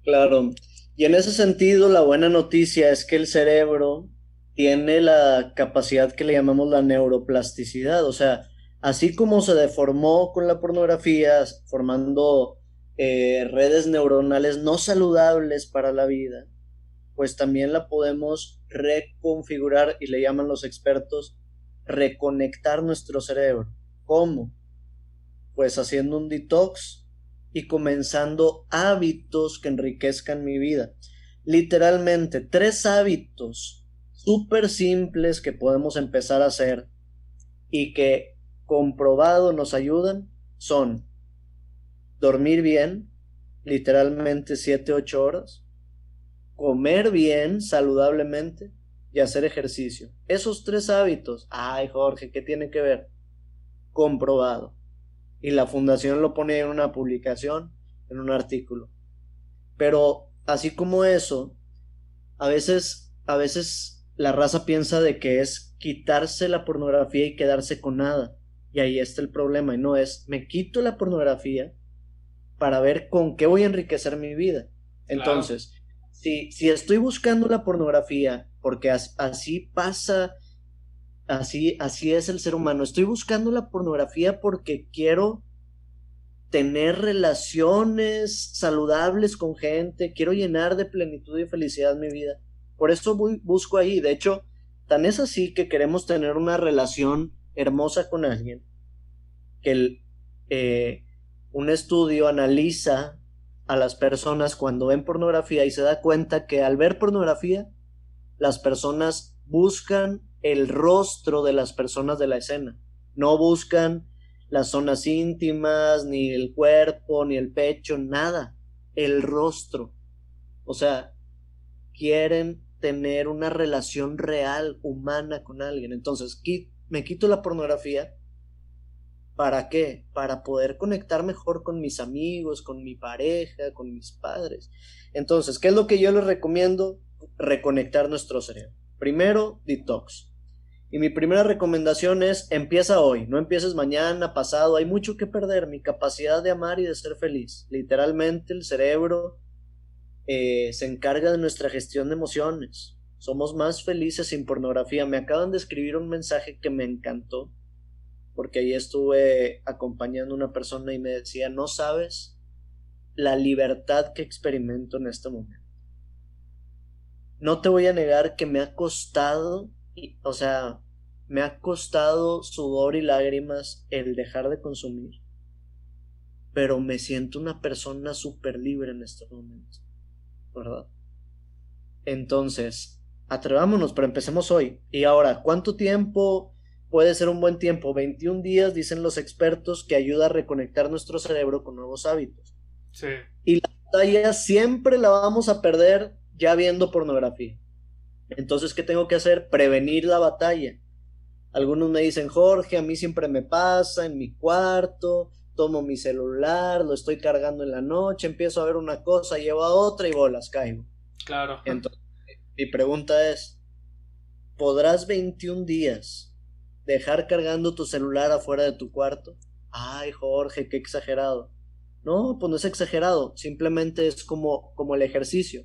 Claro. Y en ese sentido, la buena noticia es que el cerebro tiene la capacidad que le llamamos la neuroplasticidad, o sea, así como se deformó con la pornografía, formando eh, redes neuronales no saludables para la vida, pues también la podemos reconfigurar y le llaman los expertos reconectar nuestro cerebro. ¿Cómo? Pues haciendo un detox y comenzando hábitos que enriquezcan mi vida. Literalmente, tres hábitos súper simples que podemos empezar a hacer y que comprobado nos ayudan son dormir bien, literalmente 7-8 horas, comer bien, saludablemente y hacer ejercicio. Esos tres hábitos, ay Jorge, ¿qué tiene que ver? Comprobado. Y la fundación lo pone en una publicación, en un artículo. Pero así como eso, a veces, a veces la raza piensa de que es quitarse la pornografía y quedarse con nada. Y ahí está el problema. Y no es, me quito la pornografía para ver con qué voy a enriquecer mi vida. Entonces, si, si estoy buscando la pornografía, porque así pasa, así, así es el ser humano, estoy buscando la pornografía porque quiero tener relaciones saludables con gente, quiero llenar de plenitud y felicidad mi vida. Por eso busco ahí. De hecho, tan es así que queremos tener una relación hermosa con alguien, que eh, un estudio analiza a las personas cuando ven pornografía y se da cuenta que al ver pornografía, las personas buscan el rostro de las personas de la escena, no buscan las zonas íntimas, ni el cuerpo, ni el pecho, nada, el rostro. O sea, quieren tener una relación real, humana con alguien. Entonces, me quito la pornografía ¿Para qué? Para poder conectar mejor con mis amigos, con mi pareja, con mis padres. Entonces, ¿qué es lo que yo les recomiendo? Reconectar nuestro cerebro. Primero, detox. Y mi primera recomendación es, empieza hoy, no empieces mañana, pasado, hay mucho que perder, mi capacidad de amar y de ser feliz. Literalmente el cerebro eh, se encarga de nuestra gestión de emociones. Somos más felices sin pornografía. Me acaban de escribir un mensaje que me encantó porque ahí estuve acompañando a una persona y me decía, no sabes la libertad que experimento en este momento. No te voy a negar que me ha costado, o sea, me ha costado sudor y lágrimas el dejar de consumir. pero me siento una persona súper libre en este momento, ¿verdad? Entonces, atrevámonos, pero empecemos hoy. Y ahora, ¿cuánto tiempo puede ser un buen tiempo? 21 días, dicen los expertos, que ayuda a reconectar nuestro cerebro con nuevos hábitos. Sí. Y la batalla siempre la vamos a perder ya viendo pornografía. Entonces, ¿qué tengo que hacer? Prevenir la batalla. Algunos me dicen, Jorge, a mí siempre me pasa en mi cuarto, tomo mi celular, lo estoy cargando en la noche, empiezo a ver una cosa, llevo a otra y bolas, caigo. Claro. Entonces, mi pregunta es, ¿podrás 21 días dejar cargando tu celular afuera de tu cuarto? Ay, Jorge, qué exagerado. No, pues no es exagerado, simplemente es como, como el ejercicio.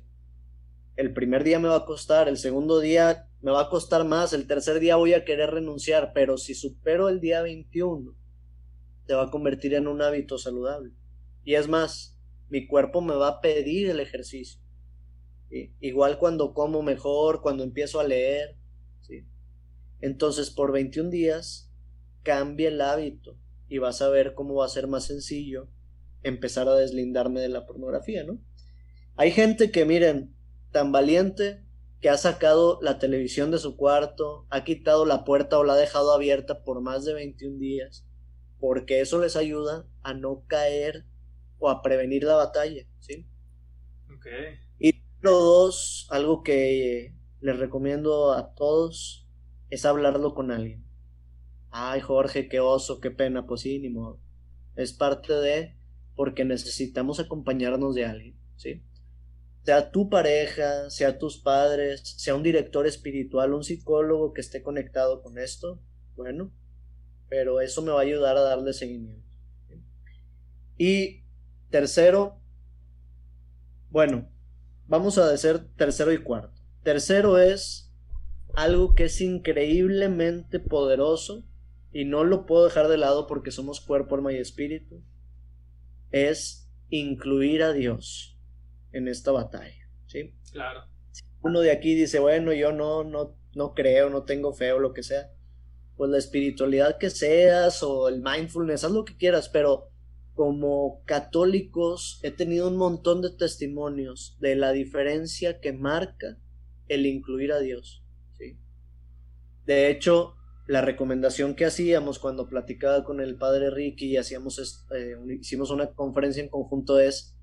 El primer día me va a costar, el segundo día me va a costar más, el tercer día voy a querer renunciar, pero si supero el día 21, te va a convertir en un hábito saludable. Y es más, mi cuerpo me va a pedir el ejercicio. Igual cuando como mejor, cuando empiezo a leer. ¿sí? Entonces, por 21 días, cambia el hábito y vas a ver cómo va a ser más sencillo empezar a deslindarme de la pornografía, ¿no? Hay gente que, miren, tan valiente que ha sacado la televisión de su cuarto, ha quitado la puerta o la ha dejado abierta por más de 21 días, porque eso les ayuda a no caer o a prevenir la batalla, ¿sí? Ok. Dos, algo que les recomiendo a todos es hablarlo con alguien. Ay, Jorge, qué oso, qué pena, pues sí, ni modo. Es parte de porque necesitamos acompañarnos de alguien, ¿sí? Sea tu pareja, sea tus padres, sea un director espiritual, un psicólogo que esté conectado con esto, bueno, pero eso me va a ayudar a darle seguimiento. Y tercero, bueno, vamos a decir tercero y cuarto. Tercero es algo que es increíblemente poderoso y no lo puedo dejar de lado porque somos cuerpo, alma y espíritu es incluir a Dios en esta batalla, ¿sí? Claro. Uno de aquí dice, bueno, yo no, no, no creo, no tengo fe o lo que sea. Pues la espiritualidad que seas o el mindfulness, haz lo que quieras, pero como católicos he tenido un montón de testimonios de la diferencia que marca el incluir a Dios. De hecho, la recomendación que hacíamos cuando platicaba con el padre Ricky y hacíamos, eh, hicimos una conferencia en conjunto es,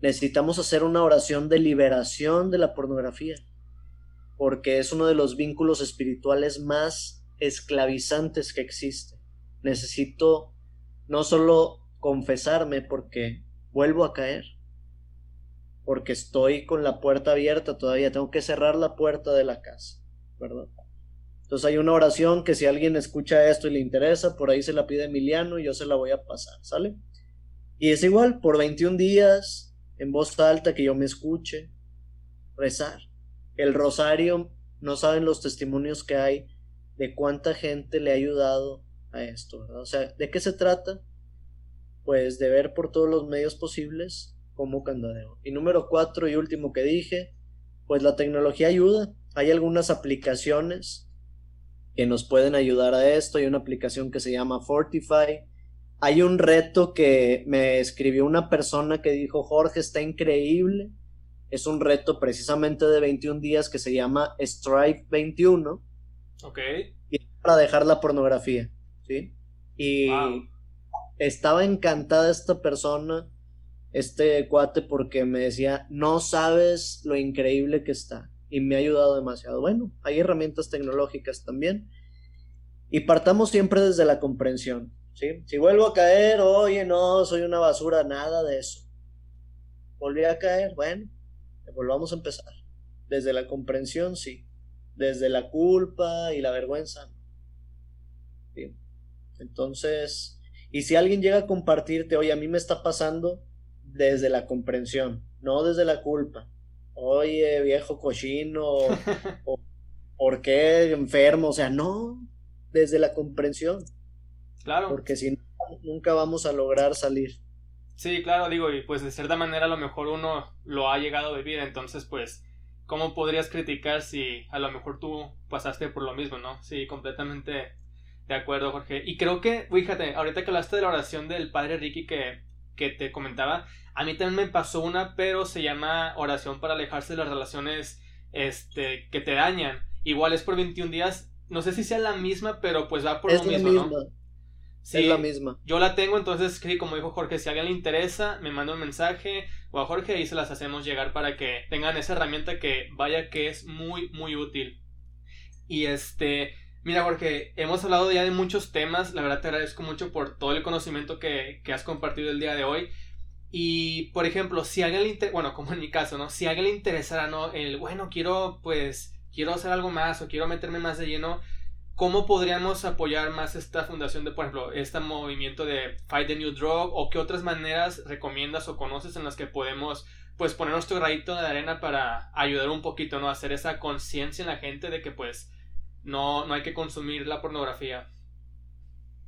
necesitamos hacer una oración de liberación de la pornografía, porque es uno de los vínculos espirituales más esclavizantes que existe. Necesito no solo confesarme porque vuelvo a caer, porque estoy con la puerta abierta todavía, tengo que cerrar la puerta de la casa, ¿verdad? Entonces hay una oración que si alguien escucha esto y le interesa, por ahí se la pide Emiliano y yo se la voy a pasar, ¿sale? Y es igual, por 21 días, en voz alta, que yo me escuche, rezar. El rosario, no saben los testimonios que hay de cuánta gente le ha ayudado a esto, ¿verdad? O sea, ¿de qué se trata? Pues de ver por todos los medios posibles como candadeo. Y número cuatro y último que dije, pues la tecnología ayuda. Hay algunas aplicaciones que nos pueden ayudar a esto. Hay una aplicación que se llama Fortify. Hay un reto que me escribió una persona que dijo, Jorge, está increíble. Es un reto precisamente de 21 días que se llama Strive 21. Ok. Y para dejar la pornografía, ¿sí? Y estaba encantada esta persona, este cuate, porque me decía, no sabes lo increíble que está y me ha ayudado demasiado. Bueno, hay herramientas tecnológicas también. Y partamos siempre desde la comprensión. ¿sí? Si vuelvo a caer, oye, no, soy una basura, nada de eso. Volví a caer, bueno, volvamos a empezar. Desde la comprensión, sí. Desde la culpa y la vergüenza. ¿sí? Entonces, y si alguien llega a compartirte, oye, a mí me está pasando desde la comprensión, no desde la culpa oye, viejo cochino, o, ¿por qué enfermo? O sea, no, desde la comprensión. Claro. Porque si no, nunca vamos a lograr salir. Sí, claro, digo, y pues de cierta manera a lo mejor uno lo ha llegado a vivir, entonces pues, ¿cómo podrías criticar si a lo mejor tú pasaste por lo mismo, no? Sí, completamente de acuerdo, Jorge. Y creo que, fíjate, ahorita que hablaste de la oración del padre Ricky, que que te comentaba, a mí también me pasó una, pero se llama oración para alejarse de las relaciones este, que te dañan. Igual es por 21 días, no sé si sea la misma, pero pues va por lo mismo, ¿no? Sí, es la misma. Yo la tengo, entonces, como dijo Jorge, si a alguien le interesa, me manda un mensaje o a Jorge y se las hacemos llegar para que tengan esa herramienta que vaya que es muy, muy útil. Y este, mira Jorge, hemos hablado ya de muchos temas, la verdad te agradezco mucho por todo el conocimiento que, que has compartido el día de hoy. Y, por ejemplo, si alguien le interesa, bueno, como en mi caso, ¿no? Si alguien le interesara, ¿no? El, bueno, quiero, pues, quiero hacer algo más o quiero meterme más de lleno ¿Cómo podríamos apoyar más esta fundación de, por ejemplo, este movimiento de Fight the New Drug? ¿O qué otras maneras recomiendas o conoces en las que podemos, pues, poner nuestro granito de arena para ayudar un poquito, ¿no? Hacer esa conciencia en la gente de que, pues, no, no hay que consumir la pornografía.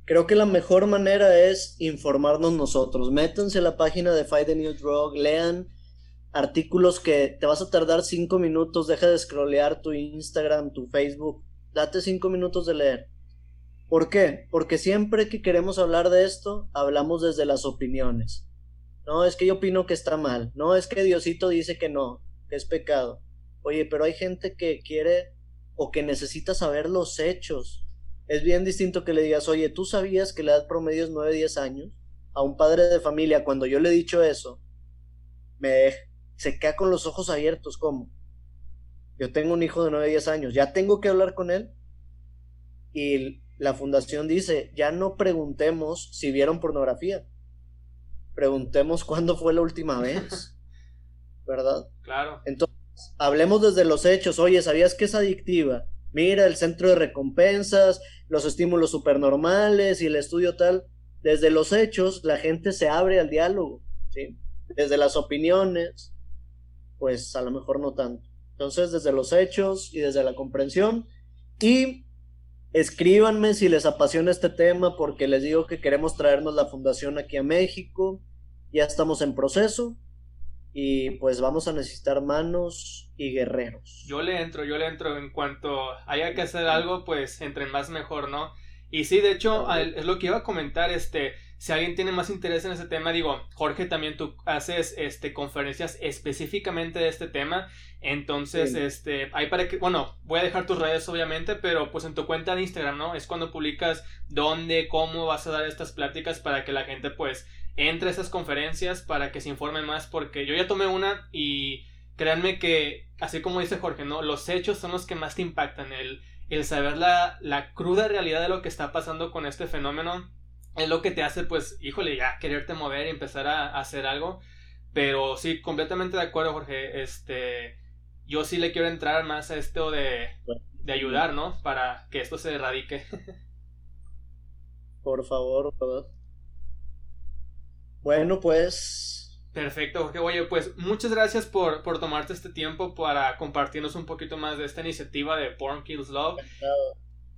Creo que la mejor manera es informarnos nosotros. Métanse a la página de Fight the New Drug, lean artículos que te vas a tardar cinco minutos, deja de scrollear tu Instagram, tu Facebook date cinco minutos de leer. ¿Por qué? Porque siempre que queremos hablar de esto, hablamos desde las opiniones. No, es que yo opino que está mal. No, es que Diosito dice que no, que es pecado. Oye, pero hay gente que quiere o que necesita saber los hechos. Es bien distinto que le digas, oye, ¿tú sabías que la edad promedio es 9, 10 años? A un padre de familia, cuando yo le he dicho eso, me se queda con los ojos abiertos, ¿cómo? Yo tengo un hijo de 9, 10 años, ya tengo que hablar con él. Y la fundación dice, ya no preguntemos si vieron pornografía. Preguntemos cuándo fue la última vez. ¿Verdad? Claro. Entonces, hablemos desde los hechos. Oye, ¿sabías que es adictiva? Mira, el centro de recompensas, los estímulos supernormales y el estudio tal. Desde los hechos, la gente se abre al diálogo. ¿sí? Desde las opiniones, pues a lo mejor no tanto. Entonces, desde los hechos y desde la comprensión. Y escríbanme si les apasiona este tema, porque les digo que queremos traernos la fundación aquí a México. Ya estamos en proceso. Y pues vamos a necesitar manos y guerreros. Yo le entro, yo le entro. En cuanto haya que hacer algo, pues entre más mejor, ¿no? Y sí, de hecho, es lo que iba a comentar, este, si alguien tiene más interés en ese tema, digo, Jorge, también tú haces, este, conferencias específicamente de este tema, entonces, este, ahí para que, bueno, voy a dejar tus redes obviamente, pero pues en tu cuenta de Instagram, ¿no? Es cuando publicas dónde, cómo vas a dar estas pláticas para que la gente, pues, entre esas conferencias para que se informe más, porque yo ya tomé una y créanme que, así como dice Jorge, ¿no? Los hechos son los que más te impactan, el el saber la, la cruda realidad de lo que está pasando con este fenómeno es lo que te hace, pues, híjole, ya quererte mover y empezar a, hacer algo. Pero sí, completamente de acuerdo, Jorge. Este, yo sí le quiero entrar más a esto de, de ayudar, ¿no? Para que esto se erradique. Por favor, Bueno, pues Perfecto, Jorge. Oye, pues muchas gracias por, por tomarte este tiempo para compartirnos un poquito más de esta iniciativa de Porn Kills Love.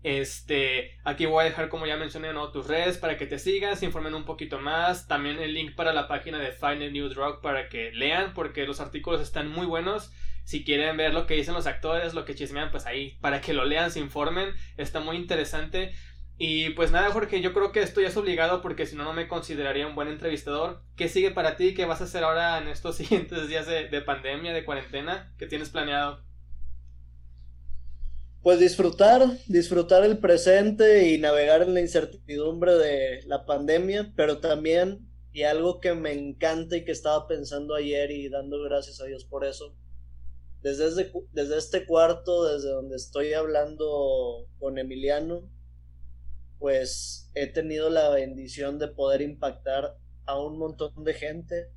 Este, aquí voy a dejar, como ya mencioné, ¿no? tus redes para que te sigan, se informen un poquito más. También el link para la página de Find a New Drug para que lean, porque los artículos están muy buenos. Si quieren ver lo que dicen los actores, lo que chismean, pues ahí, para que lo lean, se informen. Está muy interesante. Y pues nada, Jorge, yo creo que esto ya es obligado porque si no, no me consideraría un buen entrevistador. ¿Qué sigue para ti? ¿Qué vas a hacer ahora en estos siguientes días de, pandemia, de cuarentena? ¿Qué tienes planeado? Pues disfrutar, disfrutar el presente y navegar en la incertidumbre de la pandemia, pero también, y algo que me encanta y que estaba pensando ayer y dando gracias a Dios por eso, desde, desde, desde este cuarto, desde donde estoy hablando con Emiliano, pues he tenido la bendición de poder impactar a un montón de gente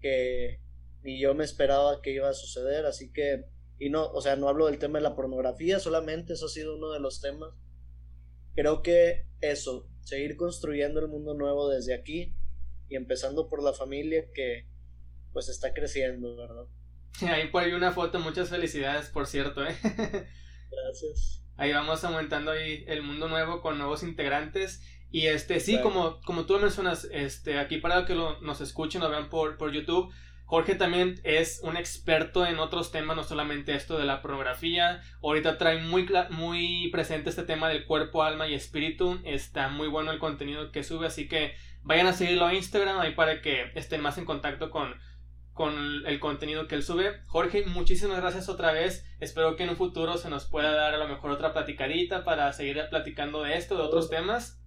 que ni yo me esperaba que iba a suceder, así que, y no, o sea, no hablo del tema de la pornografía, solamente eso ha sido uno de los temas. Creo que eso, seguir construyendo el mundo nuevo desde aquí y empezando por la familia que pues está creciendo, ¿verdad? Ahí por ahí una foto, muchas felicidades, por cierto, ¿eh? Gracias ahí vamos aumentando ahí el mundo nuevo con nuevos integrantes. Y este, sí, como, como tú mencionas, este, aquí para que lo, nos escuchen o vean por, por YouTube, Jorge también es un experto en otros temas, no solamente esto de la pornografía. Ahorita trae muy, muy presente este tema del cuerpo, alma y espíritu. Está muy bueno el contenido que sube, así que vayan a seguirlo a Instagram ahí para que estén más en contacto con, con el contenido que él sube. Jorge, muchísimas gracias otra vez. Espero que en un futuro se nos pueda dar a lo mejor otra platicadita para seguir platicando de esto, de otros temas.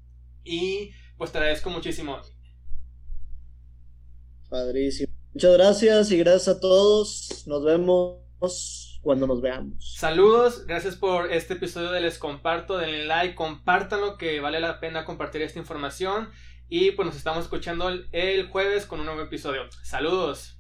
Y pues te agradezco muchísimo. Padrísimo. Muchas gracias y gracias a todos. Nos vemos cuando nos veamos. Saludos, gracias por este episodio de Les Comparto. Denle like, compártanlo que vale la pena compartir esta información. Y pues nos estamos escuchando el jueves con un nuevo episodio. Saludos.